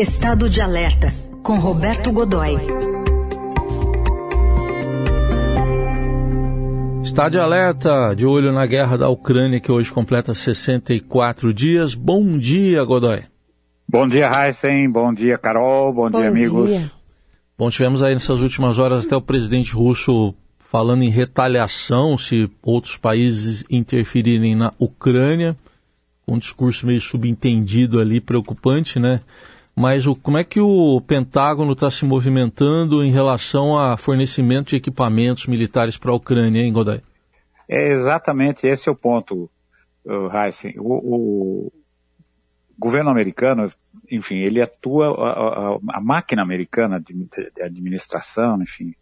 Estado de Alerta, com Roberto Godoy. Estado de alerta, de olho na guerra da Ucrânia, que hoje completa 64 dias. Bom dia, Godoy. Bom dia, Heisen. Bom dia, Carol. Bom, Bom dia, amigos. Dia. Bom, tivemos aí nessas últimas horas até o presidente russo falando em retaliação se outros países interferirem na Ucrânia. Um discurso meio subentendido ali, preocupante, né? Mas o, como é que o Pentágono está se movimentando em relação a fornecimento de equipamentos militares para a Ucrânia, hein, Godoy? É exatamente esse é o ponto, Heisen. O, o, governo americano, enfim, ele atua, a, a, a máquina americana de, de, administração, enfim,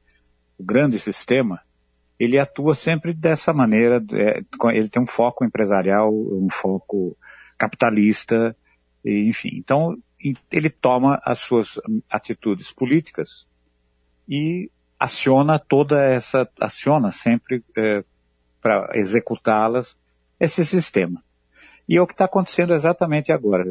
o grande sistema, ele atua sempre dessa maneira, é, ele tem um foco empresarial, um foco capitalista, enfim. Então, ele toma as suas atitudes políticas e aciona toda essa, aciona sempre é, para executá-las esse sistema. E é o que está acontecendo exatamente agora.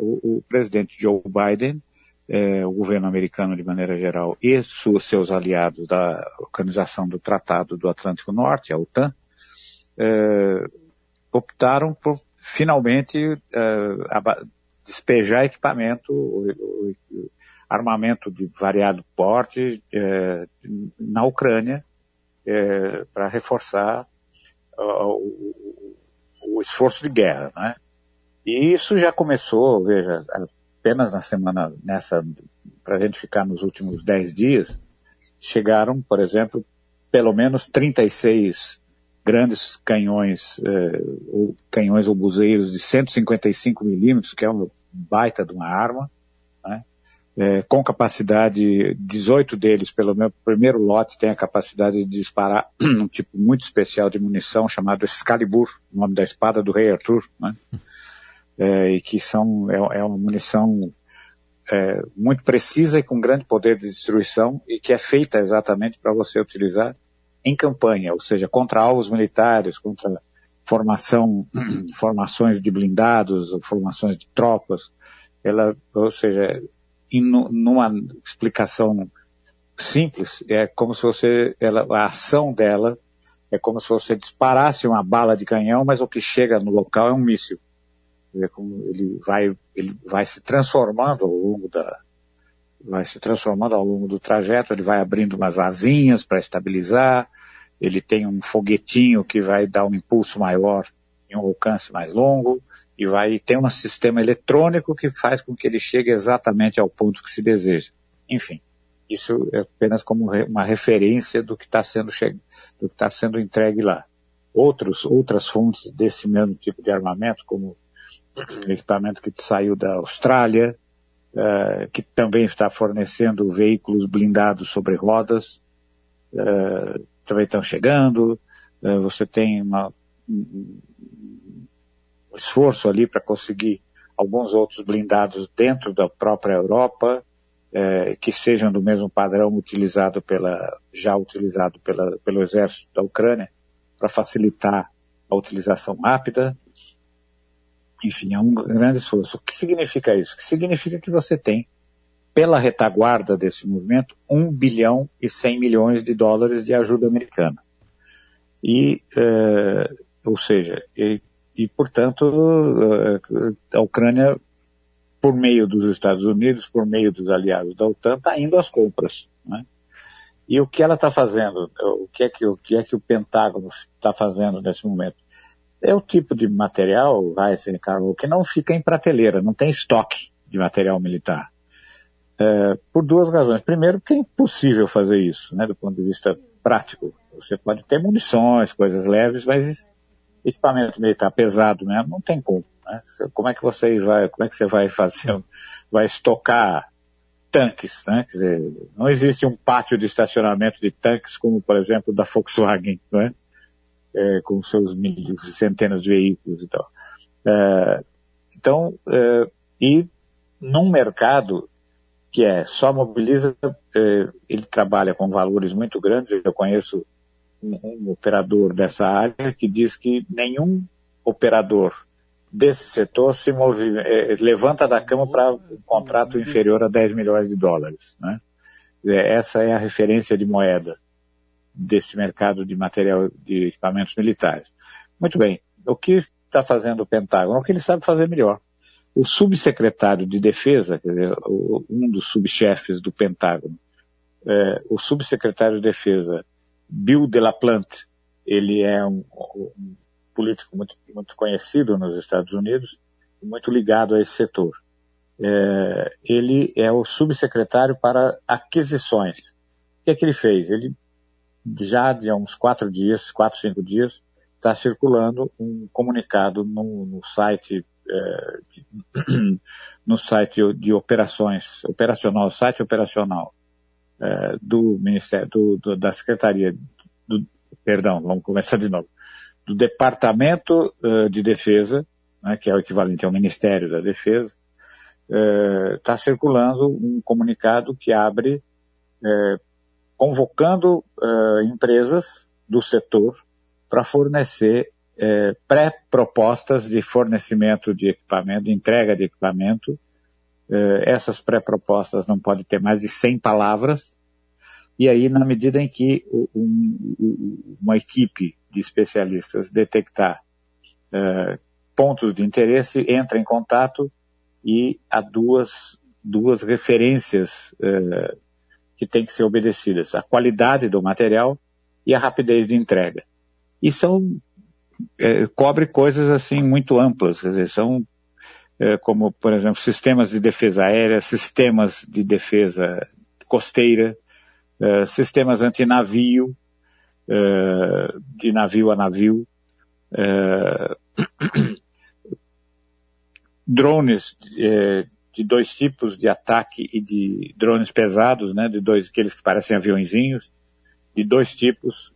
O, o presidente Joe Biden, é, o governo americano de maneira geral e os seus aliados da Organização do Tratado do Atlântico Norte, a OTAN, é, optaram por finalmente é, despejar equipamento, armamento de variado porte é, na Ucrânia é, para reforçar o, o, esforço de guerra, né? E isso já começou, veja, apenas na semana, nessa, para a gente ficar nos últimos 10 dias, chegaram, por exemplo, pelo menos 36 grandes canhões, eh, ou canhões obuseiros de 155 milímetros, que é uma baita de uma arma, né? é, com capacidade, 18 deles, pelo meu primeiro lote, tem a capacidade de disparar um tipo muito especial de munição chamado Excalibur, o nome da espada do rei Arthur, né? É, e que são, é, é uma munição é, muito precisa e com grande poder de destruição e que é feita exatamente para você utilizar em campanha, ou seja, contra alvos militares, contra formação, formações de blindados, formações de tropas, ela, ou seja, numa explicação simples, é como se você, ela, a ação dela é como se você disparasse uma bala de canhão, mas o que chega no local é um míssil. É como ele vai, ele vai se transformando ao longo da, vai se transformando ao longo do trajeto, ele vai abrindo umas asinhas para estabilizar, ele tem um foguetinho que vai dar um impulso maior em um alcance mais longo, e vai ter um sistema eletrônico que faz com que ele chegue exatamente ao ponto que se deseja. Enfim, isso é apenas como uma referência do que está sendo, do que está sendo entregue lá. Outros, outras fontes desse mesmo tipo de armamento, como o equipamento que saiu da Austrália, uh, que também está fornecendo veículos blindados sobre rodas, uh, também estão chegando. Uh, você tem uma, um esforço ali para conseguir alguns outros blindados dentro da própria Europa, que sejam do mesmo padrão utilizado pela, já utilizado pela, pelo exército da Ucrânia, para facilitar a utilização rápida. Enfim, é um grande esforço. O que significa isso? Que significa que você tem, pela retaguarda desse movimento, 1 bilhão e 100 milhões de dólares de ajuda americana. E, é, ou seja, e, portanto, eh, a Ucrânia, por meio dos Estados Unidos, por meio dos aliados da OTAN, está indo às compras. Né? E o que ela está fazendo, o que, é que, o que é que o Pentágono está fazendo nesse momento? É o tipo de material, Heisen Carol, que não fica em prateleira, não tem estoque de material militar. É, por duas razões. Primeiro, porque é impossível fazer isso, né, do ponto de vista prático. Você pode ter munições, coisas leves, mas equipamento militar pesado mesmo, não tem como. Né? Como é que você vai, como é que você vai fazer, vai estocar tanques, né? Quer dizer, não existe um pátio de estacionamento de tanques como, por exemplo, da Volkswagen, não é? com seus centenas de veículos e tal. É, então, é, e num mercado que é só mobiliza, ele trabalha com valores muito grandes, eu conheço um, um operador dessa área que diz que nenhum operador desse setor se movi é, levanta da cama para um contrato inferior a 10 milhões de dólares. Né? Essa é a referência de moeda desse mercado de material de equipamentos militares. Muito bem, o que está fazendo o Pentágono? O que ele sabe fazer melhor. O subsecretário de Defesa, quer dizer, um dos subchefes do Pentágono, é, o subsecretário de Defesa, Bill Delaplante, ele é um, um político muito, muito conhecido nos Estados Unidos, muito ligado a esse setor. É, ele é o subsecretário para aquisições. O que é que ele fez? Ele já de uns quatro dias, quatro, cinco dias, está circulando um comunicado no, no site é, de, no site de operações, operacional, site operacional é, do Ministério, do, do, da Secretaria, do, perdão, vamos começar de novo, do Departamento uh, de Defesa, né, que é o equivalente ao Ministério da Defesa, está circulando um comunicado que abre convocando empresas do setor para fornecer pré-propostas de fornecimento de equipamento, de entrega de equipamento. essas pré-propostas não podem ter mais de 100 palavras, e aí, na medida em que um, uma equipe de especialistas detectar uh, pontos de interesse, entra em contato e há duas, duas referências uh, que têm que ser obedecidas: a qualidade do material e a rapidez de entrega. E são é, cobre coisas assim muito amplas, quer dizer, são é, como, por exemplo, sistemas de defesa aérea, sistemas de defesa costeira, uh, sistemas antinavio, uh, de navio a navio, uh, drones de dois tipos de ataque e de drones pesados, né, de dois, aqueles que parecem aviãozinhos, de dois tipos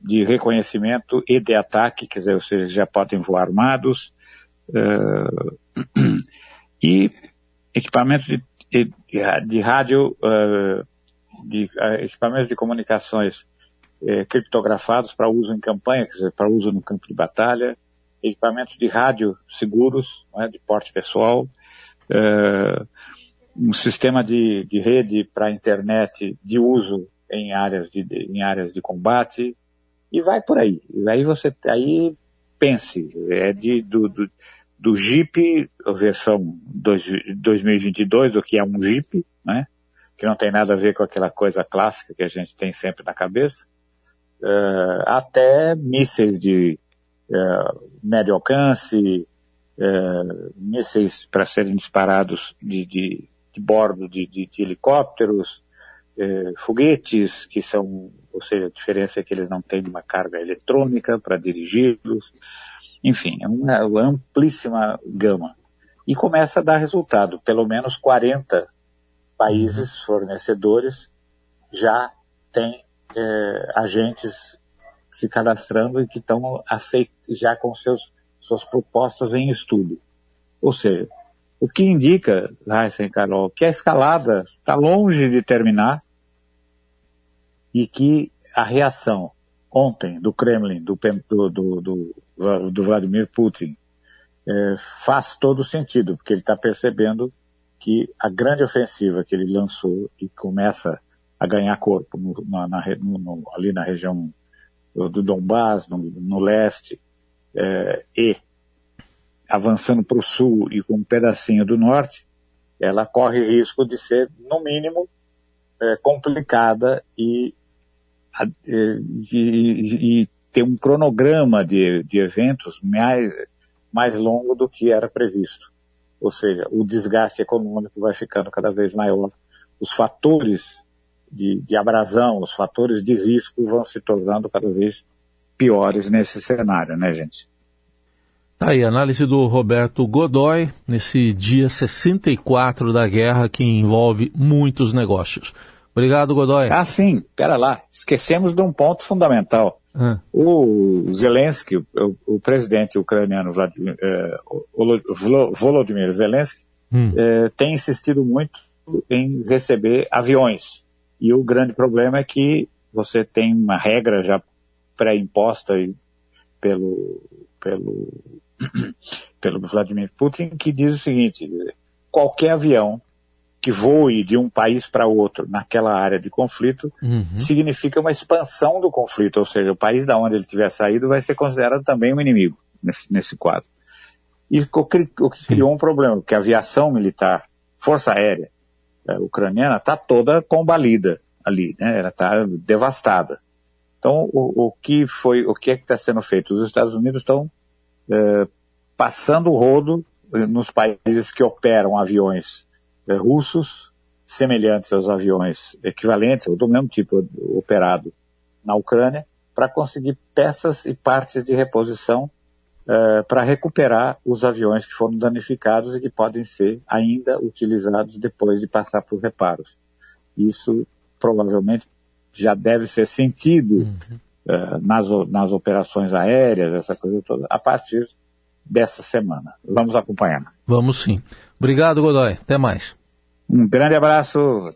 de reconhecimento e de ataque, quer dizer, ou seja, já podem voar armados, e equipamentos de de, de rádio, uh, de uh, equipamentos de comunicações uh, criptografados para uso em campanha, quer dizer, para uso no campo de batalha, equipamentos de rádio seguros, né, de porte pessoal, um sistema de, de rede para internet de uso em áreas de, em áreas de combate, e vai por aí. E aí você, aí pense, é de, do, do do Jeep, versão 2022, o que é um Jeep, né? que não tem nada a ver com aquela coisa clássica que a gente tem sempre na cabeça, uh, até mísseis de uh, médio alcance, uh, mísseis para serem disparados de, de, de bordo de, de, de helicópteros, foguetes, que são, ou seja, a diferença é que eles não têm uma carga eletrônica para dirigi-los, enfim, é uma amplíssima gama. E começa a dar resultado. Pelo menos 40 países uhum. fornecedores já têm é, agentes se cadastrando e que estão já com seus, suas propostas em estudo. Ou seja, o que indica, Raíssa e Carol, que a escalada está longe de terminar e que a reação ontem do Kremlin, do, do, do, do Vladimir Putin, é, faz todo sentido, porque ele está percebendo que a grande ofensiva que ele lançou e começa a ganhar corpo no, na, na, no, ali na região do Donbass, no, no leste, é, e avançando para o sul e com um pedacinho do norte, ela corre risco de ser, no mínimo, é, complicada e e, e ter um cronograma de, de eventos mais, mais longo do que era previsto. Ou seja, o desgaste econômico vai ficando cada vez maior. Os fatores de, de abrasão, os fatores de risco vão se tornando cada vez piores nesse cenário, né, gente? Tá aí, análise do Roberto Godoy nesse dia 64 da guerra que envolve muitos negócios. Obrigado, Godoy. Ah, sim, pera lá. Esquecemos de um ponto fundamental. Ah. O Zelensky, o, o, presidente ucraniano Vladimir, eh, Volodymyr Zelensky, hum. eh, tem insistido muito em receber aviões. E o grande problema é que você tem uma regra já pré-imposta pelo, pelo, pelo Vladimir Putin, que diz o seguinte: qualquer avião que voe de um país para outro naquela área de conflito uhum. significa uma expansão do conflito, ou seja, o país da onde ele tiver saído vai ser considerado também um inimigo nesse, nesse quadro. E o que criou um problema, porque a aviação militar, força aérea ucraniana está toda combalida ali, né? Ela está devastada. Então, o, o, que foi, o que é que está sendo feito? Os Estados Unidos estão é, passando o rodo nos países que operam aviões é, russos semelhantes aos aviões equivalentes, ou do mesmo tipo operado na Ucrânia, para conseguir peças e partes de reposição é, para recuperar os aviões que foram danificados e que podem ser ainda utilizados depois de passar por reparos. Isso provavelmente já deve ser sentido uhum. uh, nas, nas operações aéreas, essa coisa toda, a partir dessa semana. Vamos acompanhar. Vamos sim. Obrigado, Godoy. Até mais. Um grande abraço.